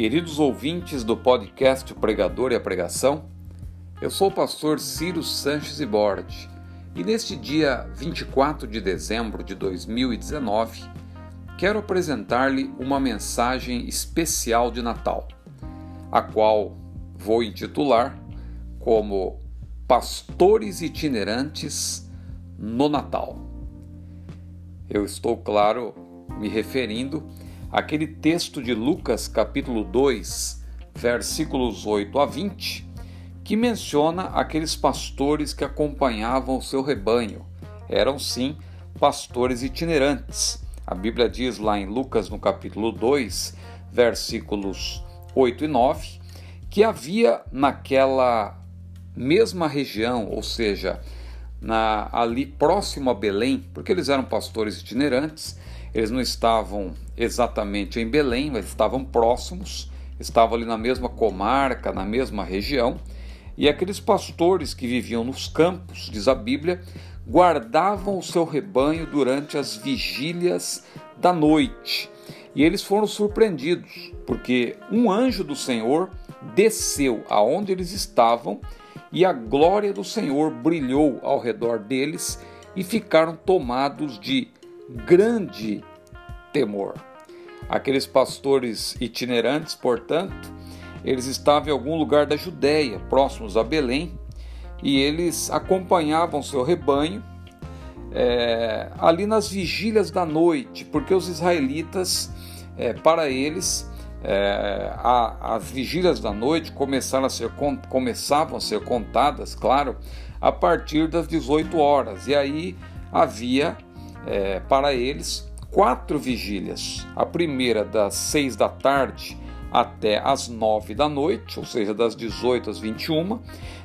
Queridos ouvintes do podcast O Pregador e a Pregação, eu sou o pastor Ciro Sanches Iborde e neste dia 24 de dezembro de 2019 quero apresentar-lhe uma mensagem especial de Natal, a qual vou intitular como Pastores Itinerantes no Natal. Eu estou, claro, me referindo aquele texto de Lucas, capítulo 2, versículos 8 a 20, que menciona aqueles pastores que acompanhavam o seu rebanho. Eram sim pastores itinerantes. A Bíblia diz lá em Lucas, no capítulo 2, versículos 8 e 9, que havia naquela mesma região, ou seja, na, ali próximo a Belém, porque eles eram pastores itinerantes, eles não estavam exatamente em Belém, mas estavam próximos, estavam ali na mesma comarca, na mesma região. E aqueles pastores que viviam nos campos, diz a Bíblia, guardavam o seu rebanho durante as vigílias da noite. E eles foram surpreendidos, porque um anjo do Senhor desceu aonde eles estavam e a glória do Senhor brilhou ao redor deles e ficaram tomados de grande temor. Aqueles pastores itinerantes, portanto, eles estavam em algum lugar da Judéia, próximos a Belém, e eles acompanhavam seu rebanho é, ali nas vigílias da noite, porque os israelitas, é, para eles, é, a, as vigílias da noite começaram a ser, começavam a ser contadas, claro, a partir das 18 horas, e aí havia é, para eles quatro vigílias. A primeira das seis da tarde até as nove da noite, ou seja, das 18 às 21.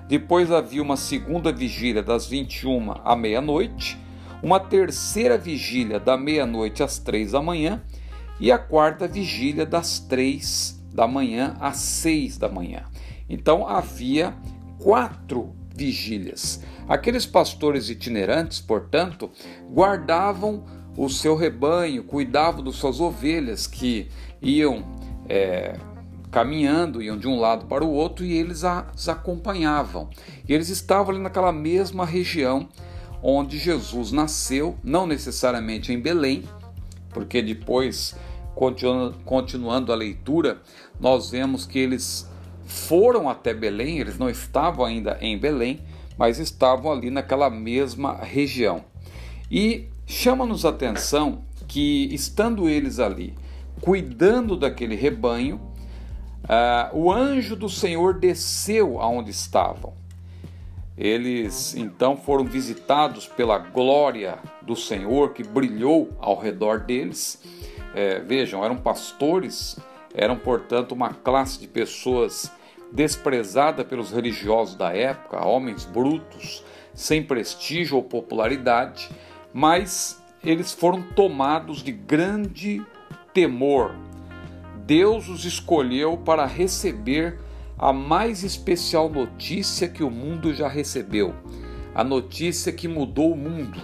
Depois havia uma segunda vigília das 21 à meia-noite, uma terceira vigília da meia-noite às três da manhã e a quarta vigília das três da manhã às seis da manhã. Então havia quatro vigílias. Aqueles pastores itinerantes, portanto, guardavam o seu rebanho, cuidavam das suas ovelhas que iam é, caminhando, iam de um lado para o outro e eles as acompanhavam. E eles estavam ali naquela mesma região onde Jesus nasceu, não necessariamente em Belém, porque depois, continuando, continuando a leitura, nós vemos que eles foram até Belém, eles não estavam ainda em Belém, mas estavam ali naquela mesma região. E chama-nos atenção que, estando eles ali, cuidando daquele rebanho, uh, o anjo do Senhor desceu aonde estavam. Eles então foram visitados pela glória do Senhor que brilhou ao redor deles. É, vejam, eram pastores, eram portanto uma classe de pessoas desprezada pelos religiosos da época, homens brutos, sem prestígio ou popularidade, mas eles foram tomados de grande temor. Deus os escolheu para receber a mais especial notícia que o mundo já recebeu, a notícia que mudou o mundo,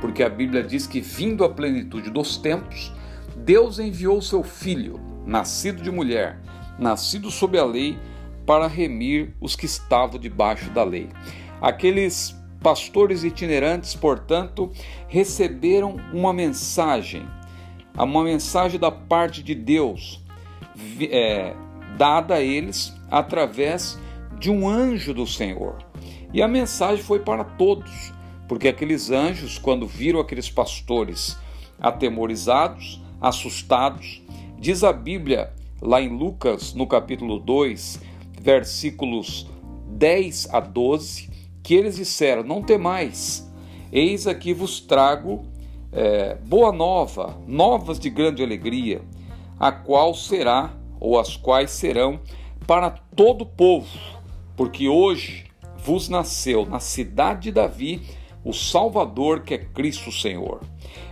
porque a Bíblia diz que, vindo à plenitude dos tempos, Deus enviou seu filho, nascido de mulher, nascido sob a lei, para remir os que estavam debaixo da lei. Aqueles pastores itinerantes, portanto, receberam uma mensagem, uma mensagem da parte de Deus, é, dada a eles através de um anjo do Senhor. E a mensagem foi para todos, porque aqueles anjos, quando viram aqueles pastores atemorizados, assustados, diz a Bíblia lá em Lucas, no capítulo 2, versículos 10 a 12, que eles disseram: Não temais, eis aqui vos trago é, boa nova, novas de grande alegria, a qual será, ou as quais serão, para todo o povo, porque hoje vos nasceu na cidade de Davi o Salvador que é Cristo Senhor.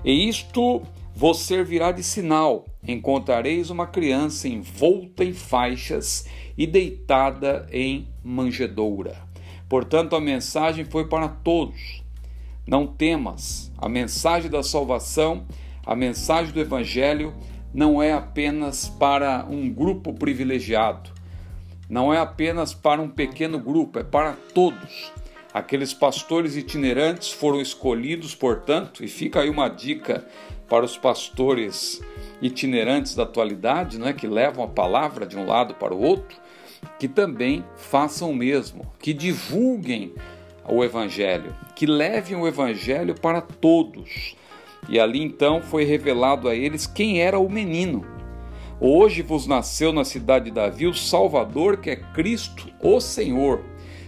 E isto vos servirá de sinal: encontrareis uma criança envolta em faixas e deitada em manjedoura. Portanto, a mensagem foi para todos. Não temas, a mensagem da salvação, a mensagem do Evangelho não é apenas para um grupo privilegiado, não é apenas para um pequeno grupo, é para todos. Aqueles pastores itinerantes foram escolhidos, portanto, e fica aí uma dica para os pastores itinerantes da atualidade, não é que levam a palavra de um lado para o outro, que também façam o mesmo, que divulguem o evangelho, que levem o evangelho para todos. E ali então foi revelado a eles quem era o menino. Hoje vos nasceu na cidade de Davi o Salvador, que é Cristo, o Senhor.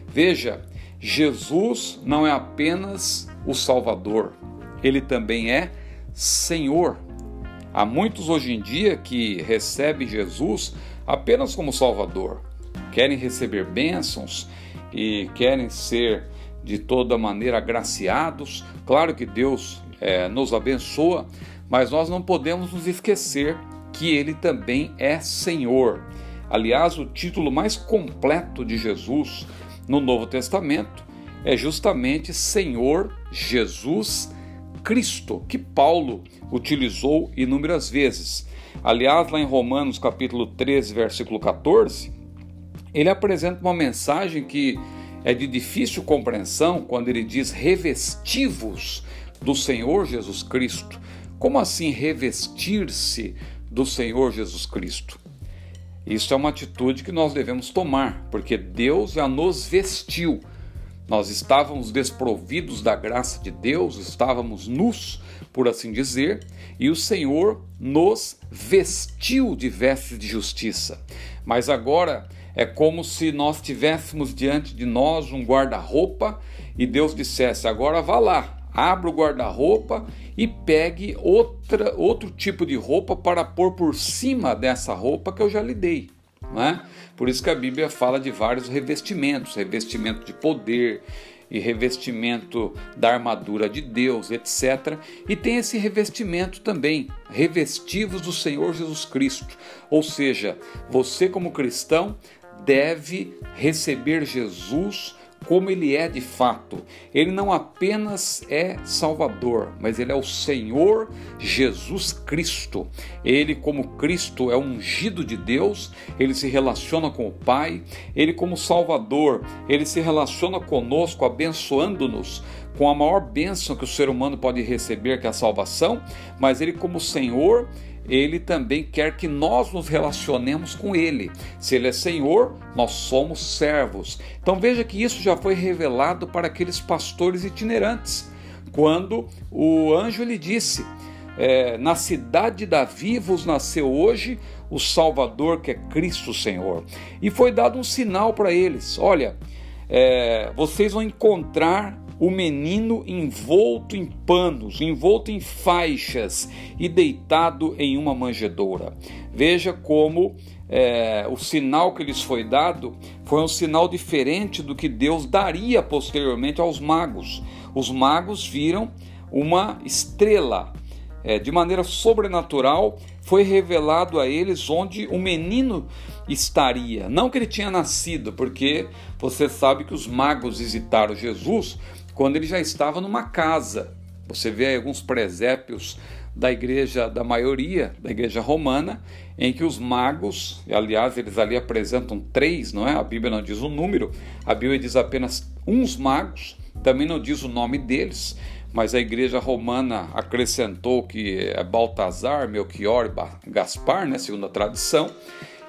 Veja, Jesus não é apenas o Salvador, ele também é Senhor. Há muitos hoje em dia que recebem Jesus apenas como Salvador, querem receber bênçãos e querem ser de toda maneira agraciados. Claro que Deus é, nos abençoa, mas nós não podemos nos esquecer que Ele também é Senhor. Aliás, o título mais completo de Jesus no Novo Testamento é justamente Senhor Jesus Cristo, que Paulo utilizou inúmeras vezes. Aliás, lá em Romanos capítulo 13, versículo 14, ele apresenta uma mensagem que é de difícil compreensão quando ele diz revestivos do Senhor Jesus Cristo. Como assim revestir-se do Senhor Jesus Cristo? Isso é uma atitude que nós devemos tomar, porque Deus já nos vestiu nós estávamos desprovidos da graça de Deus, estávamos nus, por assim dizer, e o Senhor nos vestiu de vestes de justiça. Mas agora é como se nós tivéssemos diante de nós um guarda-roupa e Deus dissesse: agora vá lá, abra o guarda-roupa e pegue outra, outro tipo de roupa para pôr por cima dessa roupa que eu já lhe dei. Não é? Por isso que a Bíblia fala de vários revestimentos, revestimento de poder e revestimento da armadura de Deus, etc. E tem esse revestimento também, revestivos do Senhor Jesus Cristo. Ou seja, você como cristão deve receber Jesus como ele é de fato. Ele não apenas é Salvador, mas ele é o Senhor Jesus Cristo. Ele, como Cristo, é ungido de Deus, ele se relaciona com o Pai, ele, como Salvador, ele se relaciona conosco, abençoando-nos com a maior bênção que o ser humano pode receber, que é a salvação, mas ele, como Senhor, ele também quer que nós nos relacionemos com ele. Se ele é Senhor, nós somos servos. Então veja que isso já foi revelado para aqueles pastores itinerantes, quando o anjo lhe disse: é, Na cidade de Davi vos nasceu hoje o Salvador, que é Cristo Senhor. E foi dado um sinal para eles: Olha, é, vocês vão encontrar o menino envolto em panos, envolto em faixas e deitado em uma manjedoura. Veja como é, o sinal que lhes foi dado foi um sinal diferente do que Deus daria posteriormente aos magos. Os magos viram uma estrela. É, de maneira sobrenatural, foi revelado a eles onde o menino estaria. Não que ele tinha nascido, porque você sabe que os magos visitaram Jesus quando ele já estava numa casa. Você vê alguns presépios da igreja, da maioria da igreja romana, em que os magos, aliás eles ali apresentam três, não é? A Bíblia não diz o número, a Bíblia diz apenas uns magos, também não diz o nome deles, mas a igreja romana acrescentou que é Baltazar, Melchior Gaspar, né, segundo a tradição,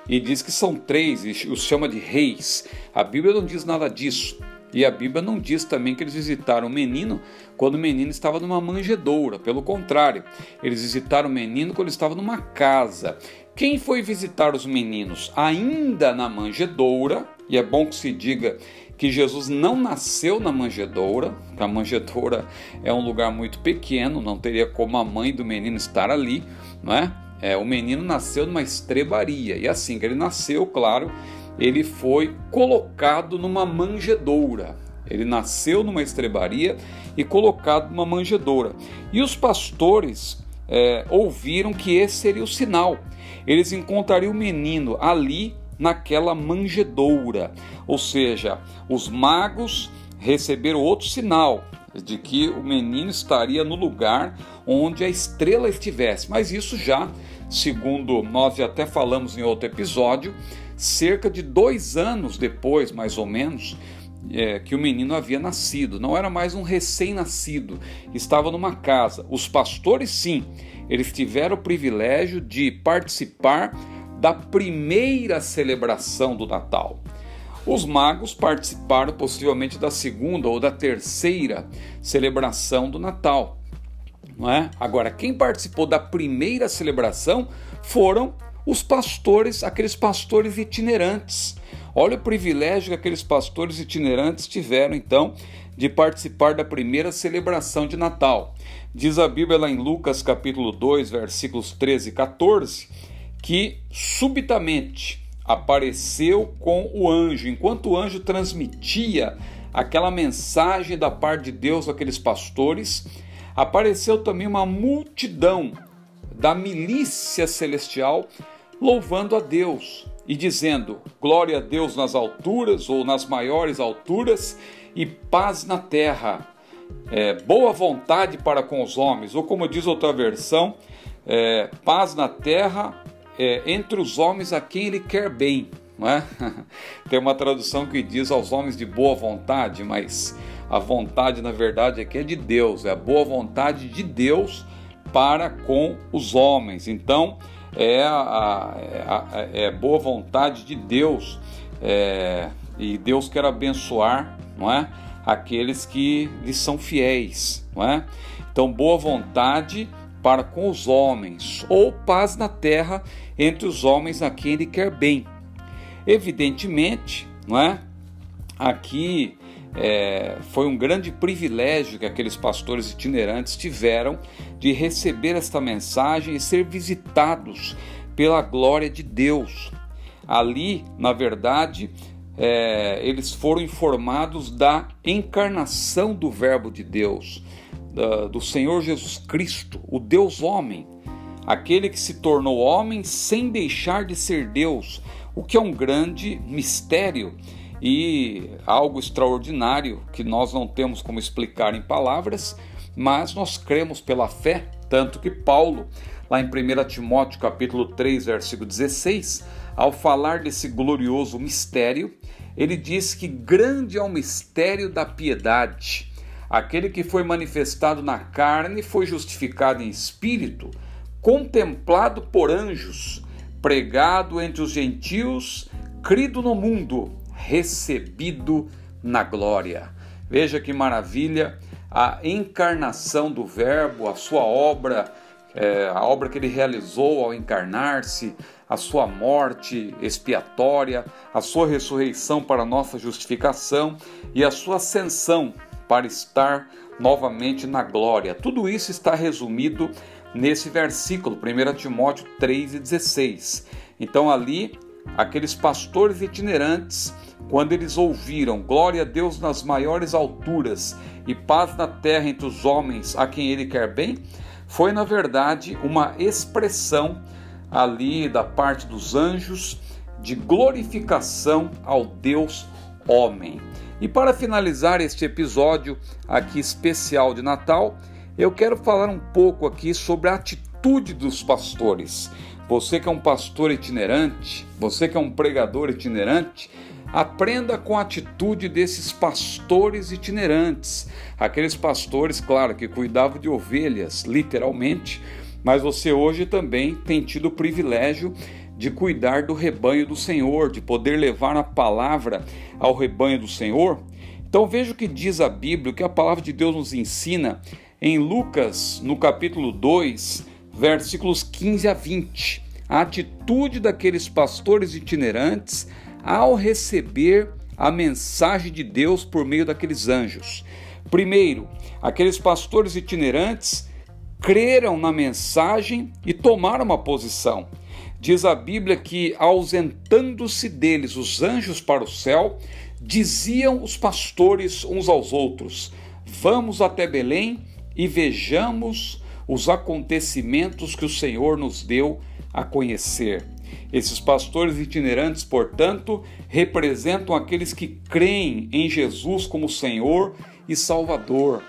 e diz que são três, e os chama de reis. A Bíblia não diz nada disso. E a Bíblia não diz também que eles visitaram o menino quando o menino estava numa manjedoura. Pelo contrário, eles visitaram o menino quando ele estava numa casa. Quem foi visitar os meninos ainda na manjedoura? E é bom que se diga que Jesus não nasceu na manjedoura, a manjedoura é um lugar muito pequeno, não teria como a mãe do menino estar ali, não é? é o menino nasceu numa estrebaria e assim que ele nasceu, claro, ele foi colocado numa manjedoura. Ele nasceu numa estrebaria e colocado numa manjedoura. E os pastores é, ouviram que esse seria o sinal. Eles encontrariam o menino ali naquela manjedoura. Ou seja, os magos receberam outro sinal de que o menino estaria no lugar onde a estrela estivesse. Mas isso já, segundo nós já até falamos em outro episódio, cerca de dois anos depois, mais ou menos, é, que o menino havia nascido. Não era mais um recém-nascido, estava numa casa. Os pastores, sim, eles tiveram o privilégio de participar da primeira celebração do Natal. Os magos participaram possivelmente da segunda ou da terceira celebração do Natal. Não é? Agora, quem participou da primeira celebração foram os pastores, aqueles pastores itinerantes. Olha o privilégio que aqueles pastores itinerantes tiveram, então, de participar da primeira celebração de Natal. Diz a Bíblia lá em Lucas capítulo 2, versículos 13 e 14, que subitamente apareceu com o anjo, enquanto o anjo transmitia aquela mensagem da parte de Deus àqueles pastores, apareceu também uma multidão da milícia celestial louvando a Deus e dizendo: Glória a Deus nas alturas ou nas maiores alturas e paz na terra. É, boa vontade para com os homens, ou como diz outra versão, é, paz na terra é, entre os homens a quem ele quer bem. É? Tem uma tradução que diz aos homens de boa vontade, mas a vontade na verdade aqui é de Deus, é a boa vontade de Deus para com os homens. Então, é a, é a é boa vontade de Deus é, e Deus quer abençoar, não é? Aqueles que lhe são fiéis, não é? Então, boa vontade para com os homens, ou paz na terra entre os homens a quem ele quer bem. Evidentemente, não é? Aqui é, foi um grande privilégio que aqueles pastores itinerantes tiveram de receber esta mensagem e ser visitados pela glória de Deus. Ali, na verdade, é, eles foram informados da encarnação do Verbo de Deus, do Senhor Jesus Cristo, o Deus homem, aquele que se tornou homem sem deixar de ser Deus, o que é um grande mistério e algo extraordinário que nós não temos como explicar em palavras, mas nós cremos pela fé, tanto que Paulo, lá em 1 Timóteo capítulo 3, versículo 16, ao falar desse glorioso mistério, ele diz que grande é o mistério da piedade. Aquele que foi manifestado na carne foi justificado em espírito, contemplado por anjos, pregado entre os gentios, crido no mundo, recebido na glória. Veja que maravilha a encarnação do Verbo, a sua obra, é, a obra que ele realizou ao encarnar-se, a sua morte expiatória, a sua ressurreição para nossa justificação e a sua ascensão para estar novamente na glória. Tudo isso está resumido nesse versículo, 1 Timóteo 3,16. Então, ali, aqueles pastores itinerantes quando eles ouviram glória a Deus nas maiores alturas e paz na terra entre os homens a quem ele quer bem, foi na verdade uma expressão ali da parte dos anjos de glorificação ao Deus homem. E para finalizar este episódio aqui especial de Natal, eu quero falar um pouco aqui sobre a atitude dos pastores. Você que é um pastor itinerante, você que é um pregador itinerante, Aprenda com a atitude desses pastores itinerantes, aqueles pastores, claro, que cuidavam de ovelhas, literalmente, mas você hoje também tem tido o privilégio de cuidar do rebanho do Senhor, de poder levar a palavra ao rebanho do Senhor. Então veja o que diz a Bíblia, o que a palavra de Deus nos ensina em Lucas, no capítulo 2, versículos 15 a 20. A atitude daqueles pastores itinerantes ao receber a mensagem de Deus por meio daqueles anjos. Primeiro, aqueles pastores itinerantes creram na mensagem e tomaram uma posição. Diz a Bíblia que, ausentando-se deles os anjos para o céu, diziam os pastores uns aos outros: Vamos até Belém e vejamos os acontecimentos que o Senhor nos deu a conhecer. Esses pastores itinerantes, portanto, representam aqueles que creem em Jesus como Senhor e Salvador.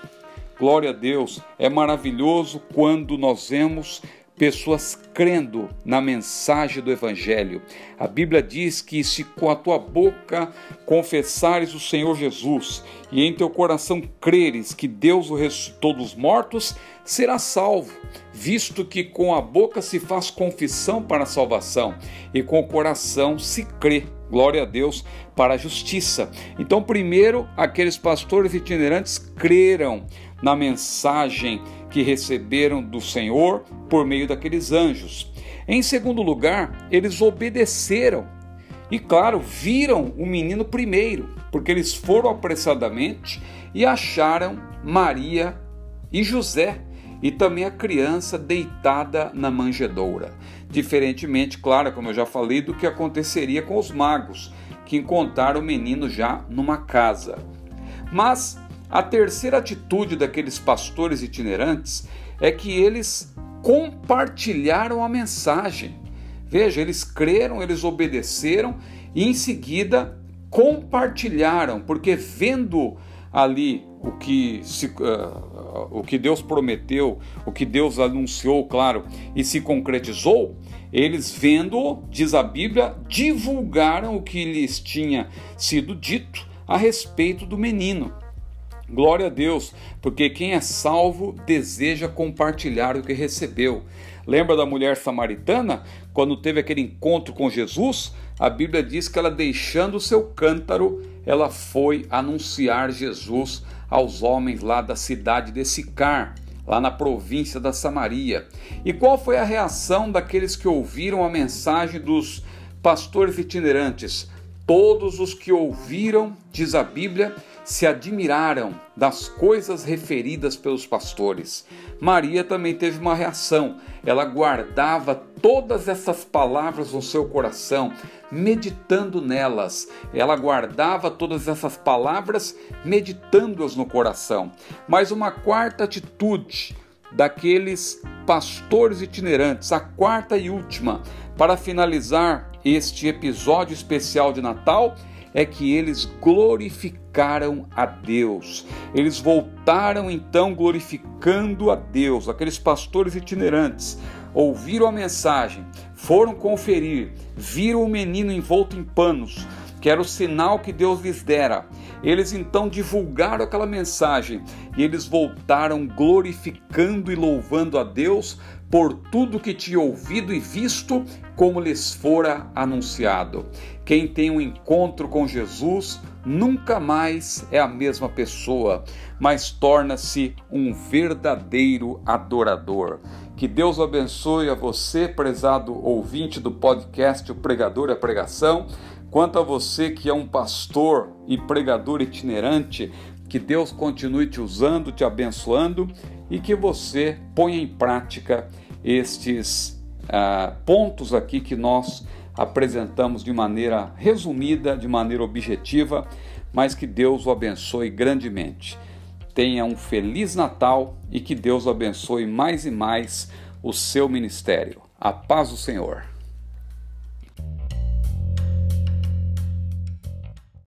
Glória a Deus, é maravilhoso quando nós vemos pessoas crendo na mensagem do Evangelho. A Bíblia diz que se com a tua boca confessares o Senhor Jesus e em teu coração creres que Deus o ressuscitou dos mortos, será salvo, visto que com a boca se faz confissão para a salvação e com o coração se crê. Glória a Deus para a justiça. Então, primeiro, aqueles pastores itinerantes creram na mensagem que receberam do Senhor por meio daqueles anjos. Em segundo lugar, eles obedeceram e, claro, viram o menino primeiro, porque eles foram apressadamente e acharam Maria e José e também a criança deitada na manjedoura. Diferentemente, claro, como eu já falei, do que aconteceria com os magos, que encontraram o menino já numa casa. Mas a terceira atitude daqueles pastores itinerantes é que eles compartilharam a mensagem. Veja, eles creram, eles obedeceram e em seguida compartilharam, porque vendo ali o que, se, uh, o que Deus prometeu, o que Deus anunciou, claro, e se concretizou, eles vendo, diz a Bíblia, divulgaram o que lhes tinha sido dito a respeito do menino. Glória a Deus, porque quem é salvo deseja compartilhar o que recebeu. Lembra da mulher samaritana? Quando teve aquele encontro com Jesus, a Bíblia diz que ela, deixando o seu cântaro, ela foi anunciar Jesus aos homens lá da cidade de Sicar, lá na província da Samaria. E qual foi a reação daqueles que ouviram a mensagem dos pastores itinerantes? Todos os que ouviram, diz a Bíblia, se admiraram das coisas referidas pelos pastores. Maria também teve uma reação. Ela guardava todas essas palavras no seu coração, meditando nelas. Ela guardava todas essas palavras, meditando-as no coração. Mas uma quarta atitude daqueles pastores itinerantes, a quarta e última, para finalizar este episódio especial de Natal, é que eles glorificaram a Deus. Eles voltaram então glorificando a Deus. Aqueles pastores itinerantes ouviram a mensagem, foram conferir, viram o menino envolto em panos, que era o sinal que Deus lhes dera. Eles então divulgaram aquela mensagem e eles voltaram glorificando e louvando a Deus por tudo que tinha ouvido e visto, como lhes fora anunciado. Quem tem um encontro com Jesus nunca mais é a mesma pessoa, mas torna-se um verdadeiro adorador. Que Deus abençoe a você, prezado ouvinte do podcast O Pregador e a Pregação. Quanto a você que é um pastor e pregador itinerante, que Deus continue te usando, te abençoando e que você ponha em prática estes ah, pontos aqui que nós apresentamos de maneira resumida, de maneira objetiva, mas que Deus o abençoe grandemente. Tenha um feliz Natal e que Deus abençoe mais e mais o seu ministério. A paz do Senhor.